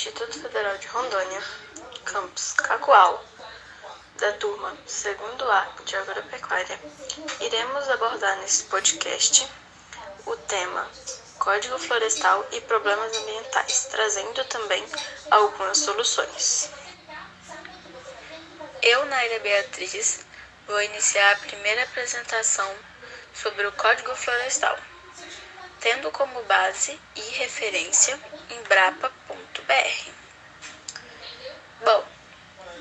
Instituto Federal de Rondônia, campus Cacoal, da turma segundo A de Agropecuária, iremos abordar nesse podcast o tema Código Florestal e Problemas Ambientais, trazendo também algumas soluções. Eu, Naira Beatriz, vou iniciar a primeira apresentação sobre o Código Florestal tendo como base e referência Bom,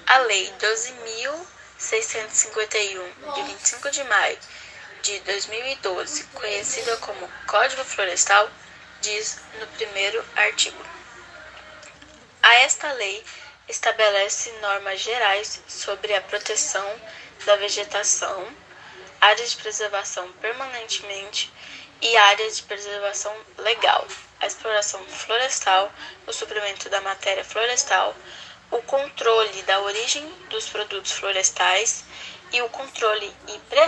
a Lei 12.651, de 25 de maio de 2012, conhecida como Código Florestal, diz no primeiro artigo. A esta lei estabelece normas gerais sobre a proteção da vegetação, áreas de preservação permanentemente e áreas de preservação legal, a exploração florestal, o suprimento da matéria florestal, o controle da origem dos produtos florestais e o controle e pre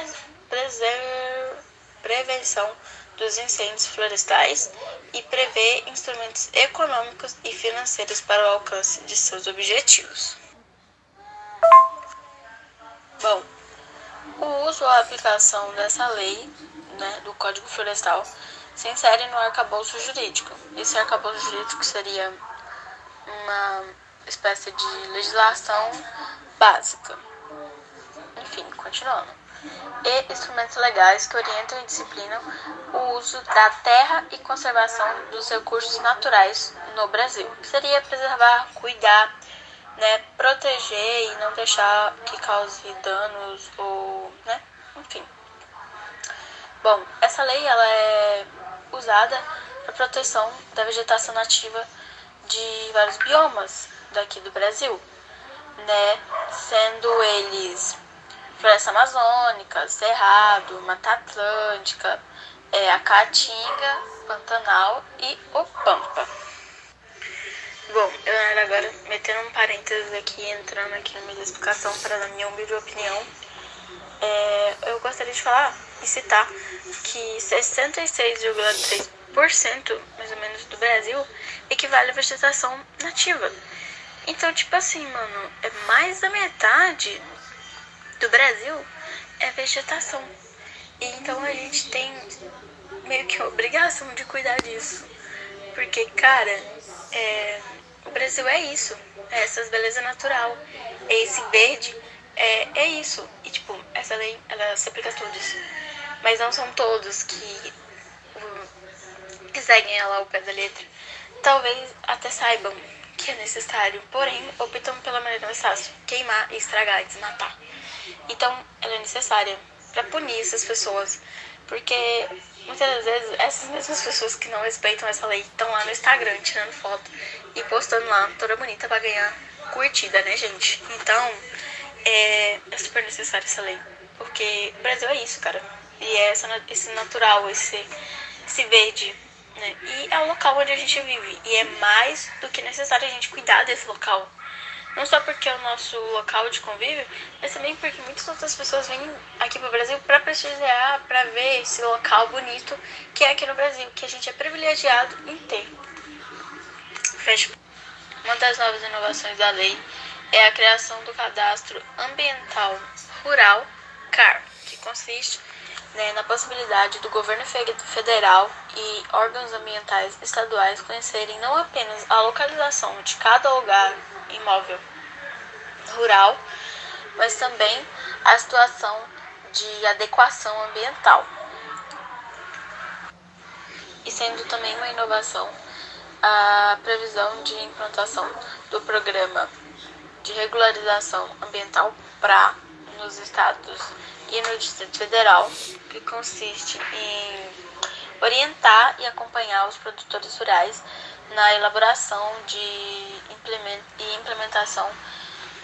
prevenção dos incêndios florestais e prevê instrumentos econômicos e financeiros para o alcance de seus objetivos. Bom, o uso ou aplicação dessa lei né, do Código Florestal se insere no arcabouço jurídico. Esse arcabouço jurídico seria uma espécie de legislação básica. Enfim, continuando. E instrumentos legais que orientam e disciplinam o uso da terra e conservação dos recursos naturais no Brasil. Seria preservar, cuidar, né, proteger e não deixar que cause danos ou, né, enfim, Bom, essa lei ela é usada para proteção da vegetação nativa de vários biomas daqui do Brasil, né? Sendo eles floresta amazônica, cerrado, mata atlântica, é, a caatinga, pantanal e o pampa. Bom, eu era agora metendo um parênteses aqui, entrando aqui na minha explicação para dar minha humilde opinião. É, eu gostaria de falar e citar que 66,3% mais ou menos do Brasil equivale à vegetação nativa. Então, tipo assim, mano, é mais da metade do Brasil é vegetação. E então a gente tem meio que a obrigação de cuidar disso. Porque, cara, é, o Brasil é isso. É essas beleza natural. É esse verde. É, é isso. E, tipo, essa lei, ela se aplica a todos mas não são todos que, que seguem ela ao pé da letra. Talvez até saibam que é necessário, porém optam pela maneira mais fácil, queimar, estragar desmatar. Então, ela é necessária para punir essas pessoas, porque muitas das vezes essas mesmas pessoas que não respeitam essa lei estão lá no Instagram tirando foto e postando lá toda bonita para ganhar curtida, né, gente? Então, é, é super necessária essa lei, porque o Brasil é isso, cara e é essa, esse natural, esse, esse verde. Né? E é o local onde a gente vive. E é mais do que necessário a gente cuidar desse local. Não só porque é o nosso local de convívio, mas também porque muitas outras pessoas vêm aqui pro Brasil para prestigiar, para ver esse local bonito que é aqui no Brasil, que a gente é privilegiado em ter. Fecha. Uma das novas inovações da lei é a criação do cadastro ambiental rural CAR, que consiste né, na possibilidade do governo federal e órgãos ambientais estaduais conhecerem não apenas a localização de cada lugar imóvel rural, mas também a situação de adequação ambiental. E sendo também uma inovação a previsão de implantação do programa de regularização ambiental para nos estados e no Distrito Federal, que consiste em orientar e acompanhar os produtores rurais na elaboração de e implementação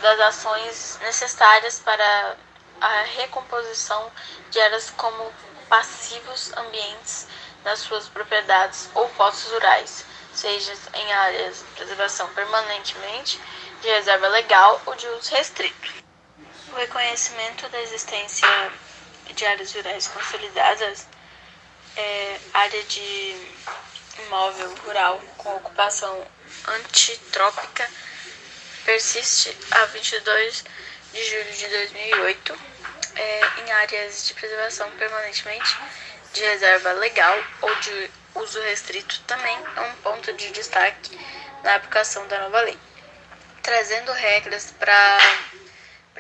das ações necessárias para a recomposição de áreas como passivos ambientes nas suas propriedades ou postos rurais, seja em áreas de preservação permanentemente, de reserva legal ou de uso restrito. Reconhecimento da existência de áreas rurais consolidadas, é, área de imóvel rural com ocupação antitrópica persiste a 22 de julho de 2008 é, em áreas de preservação permanentemente de reserva legal ou de uso restrito também é um ponto de destaque na aplicação da nova lei, trazendo regras para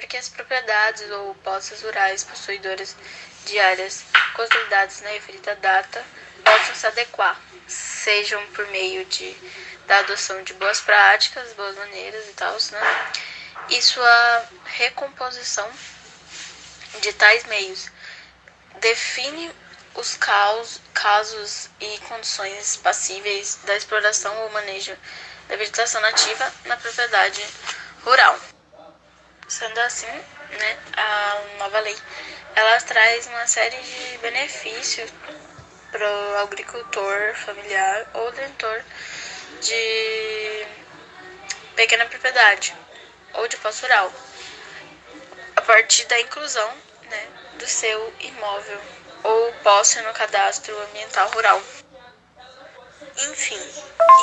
que as propriedades ou posses rurais possuidoras de áreas consolidadas na referida data possam se adequar, sejam por meio de, da adoção de boas práticas, boas maneiras e tal, né? e sua recomposição de tais meios. Define os caos, casos e condições passíveis da exploração ou manejo da vegetação nativa na propriedade rural. Sendo assim, né, a nova lei ela traz uma série de benefícios para o agricultor familiar ou detentor de pequena propriedade ou de posse rural, a partir da inclusão né, do seu imóvel ou posse no cadastro ambiental rural. Enfim,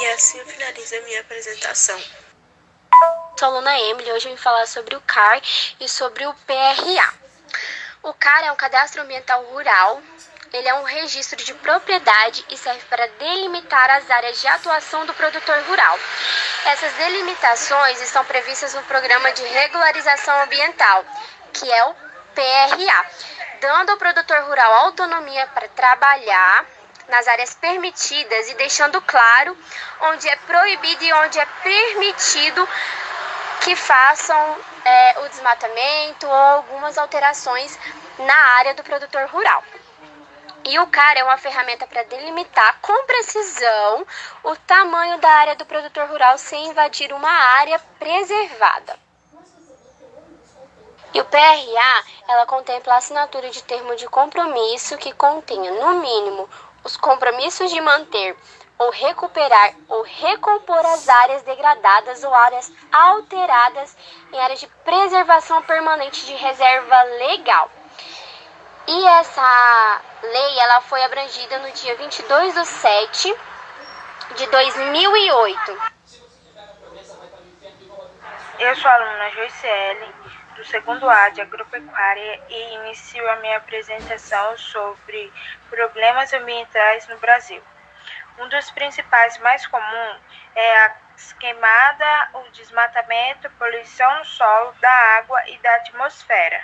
e assim eu finalizo a minha apresentação. Sou a aluna Emily, hoje eu vim falar sobre o CAR e sobre o PRA. O CAR é um cadastro ambiental rural ele é um registro de propriedade e serve para delimitar as áreas de atuação do produtor rural. Essas delimitações estão previstas no Programa de Regularização Ambiental, que é o PRA, dando ao produtor rural autonomia para trabalhar nas áreas permitidas e deixando claro onde é proibido e onde é permitido que façam é, o desmatamento ou algumas alterações na área do produtor rural. E o CAR é uma ferramenta para delimitar com precisão o tamanho da área do produtor rural sem invadir uma área preservada. E o PRA, ela contempla a assinatura de termo de compromisso que contenha, no mínimo, os compromissos de manter ou recuperar ou recompor as áreas degradadas ou áreas alteradas em áreas de preservação permanente de reserva legal. E essa lei ela foi abrangida no dia 22 de 7 de 2008. Eu sou a aluna Joiciele, do segundo A de Agropecuária, e inicio a minha apresentação sobre problemas ambientais no Brasil. Um dos principais mais comuns é a queimada, o desmatamento, poluição no solo, da água e da atmosfera.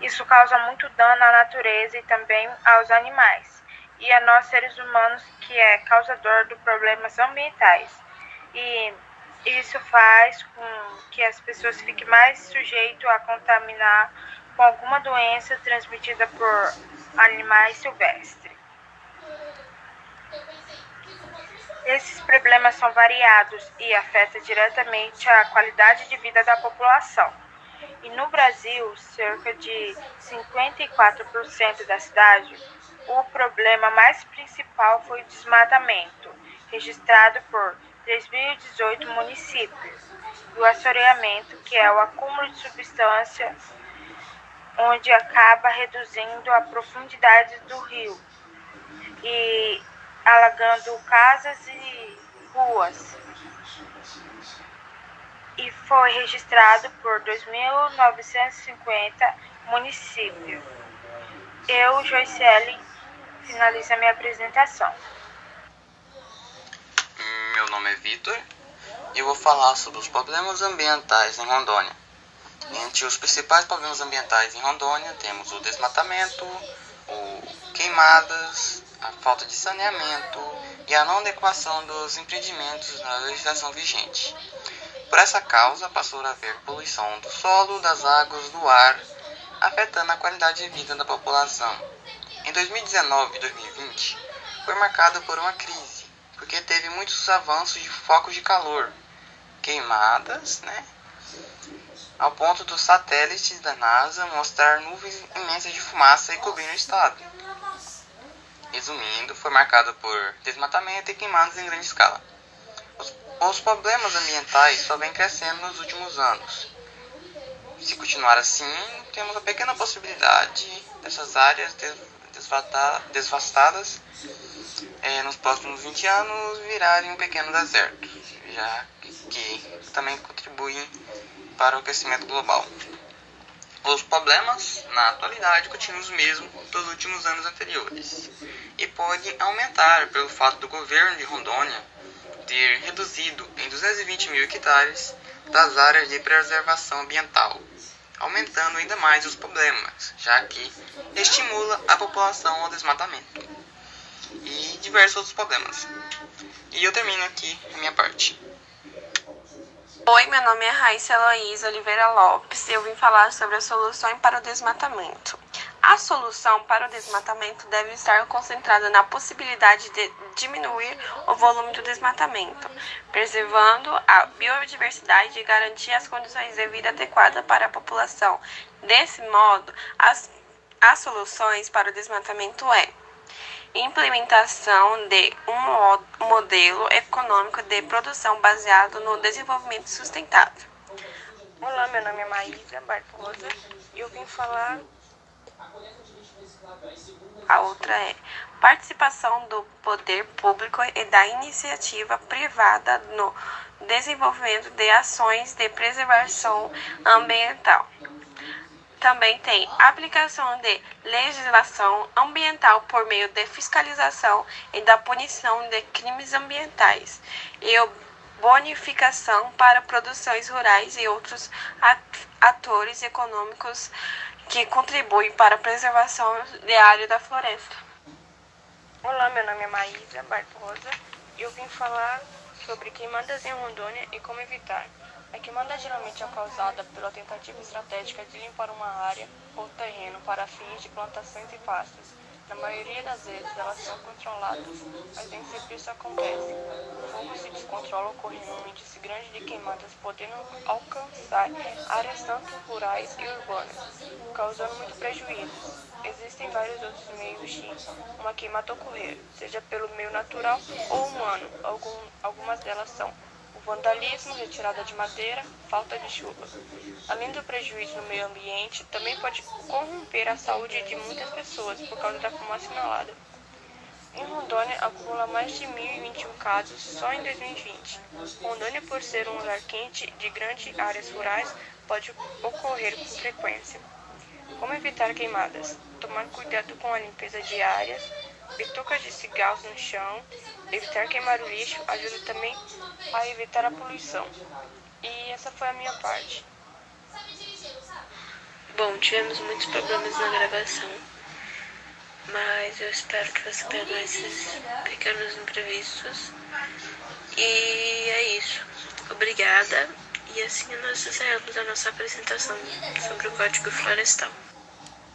Isso causa muito dano à natureza e também aos animais, e a nós seres humanos, que é causador de problemas ambientais. E isso faz com que as pessoas fiquem mais sujeitas a contaminar com alguma doença transmitida por animais silvestres. Esses problemas são variados e afetam diretamente a qualidade de vida da população. E no Brasil, cerca de 54% da cidade, o problema mais principal foi o desmatamento, registrado por 3.018 municípios, e o assoreamento, que é o acúmulo de substância, onde acaba reduzindo a profundidade do rio e alagando casas e ruas e foi registrado por 2.950 municípios. Eu, Joicele, finalizo a minha apresentação. Meu nome é Vitor e eu vou falar sobre os problemas ambientais em Rondônia. Entre os principais problemas ambientais em Rondônia temos o desmatamento, o queimadas, a falta de saneamento e a não adequação dos empreendimentos na legislação vigente. Por essa causa, passou a haver poluição do solo, das águas, do ar, afetando a qualidade de vida da população. Em 2019 e 2020, foi marcado por uma crise, porque teve muitos avanços de focos de calor, queimadas, né? Ao ponto dos satélites da NASA mostrar nuvens imensas de fumaça e cobrir o estado. Resumindo, foi marcado por desmatamento e queimadas em grande escala. Os problemas ambientais só vêm crescendo nos últimos anos. Se continuar assim, temos a pequena possibilidade dessas áreas devastadas é, nos próximos 20 anos virarem um pequeno deserto, já que também contribuem para o aquecimento global. Os problemas, na atualidade, continuam os mesmos dos últimos anos anteriores e podem aumentar pelo fato do governo de Rondônia ter reduzido em 220 mil hectares das áreas de preservação ambiental, aumentando ainda mais os problemas, já que estimula a população ao desmatamento e diversos outros problemas. E eu termino aqui a minha parte. Oi, meu nome é Raíssa Heloísa Oliveira Lopes e eu vim falar sobre a solução para o desmatamento. A solução para o desmatamento deve estar concentrada na possibilidade de diminuir o volume do desmatamento, preservando a biodiversidade e garantir as condições de vida adequadas para a população. Desse modo, as, as soluções para o desmatamento é implementação de um modelo econômico de produção baseado no desenvolvimento sustentável. Olá, meu nome é Maísa Barbosa e eu vim falar. A outra é participação do poder público e da iniciativa privada no desenvolvimento de ações de preservação ambiental. Também tem aplicação de legislação ambiental por meio de fiscalização e da punição de crimes ambientais e bonificação para produções rurais e outros atores econômicos que contribuem para a preservação da área da floresta. Olá, meu nome é Maísa Barbosa e eu vim falar sobre queimadas em Rondônia e como evitar. A queimada geralmente é causada pela tentativa estratégica de limpar uma área ou terreno para fins de plantações e pastos. Na maioria das vezes elas são controladas, mas nem sempre isso acontece. O fogo se descontrola ocorrendo um índice grande de queimadas, podendo alcançar áreas tanto rurais e urbanas, causando muito prejuízo. Existem vários outros meios de uma queimada ocorrer, seja pelo meio natural ou humano. Algum, algumas delas são vandalismo, retirada de madeira, falta de chuva. Além do prejuízo no meio ambiente, também pode corromper a saúde de muitas pessoas por causa da fumaça inalada. Em Rondônia, acumula mais de 1.021 casos só em 2020. Rondônia, por ser um lugar quente de grandes áreas rurais, pode ocorrer com frequência. Como evitar queimadas? Tomar cuidado com a limpeza de áreas, bitucas de cigarros no chão, evitar queimar o lixo ajuda também a evitar a poluição. E essa foi a minha parte. Bom, tivemos muitos problemas na gravação, mas eu espero que você perdoe esses pequenos imprevistos. E é isso. Obrigada. E assim nós encerramos a nossa apresentação sobre o Código Florestal.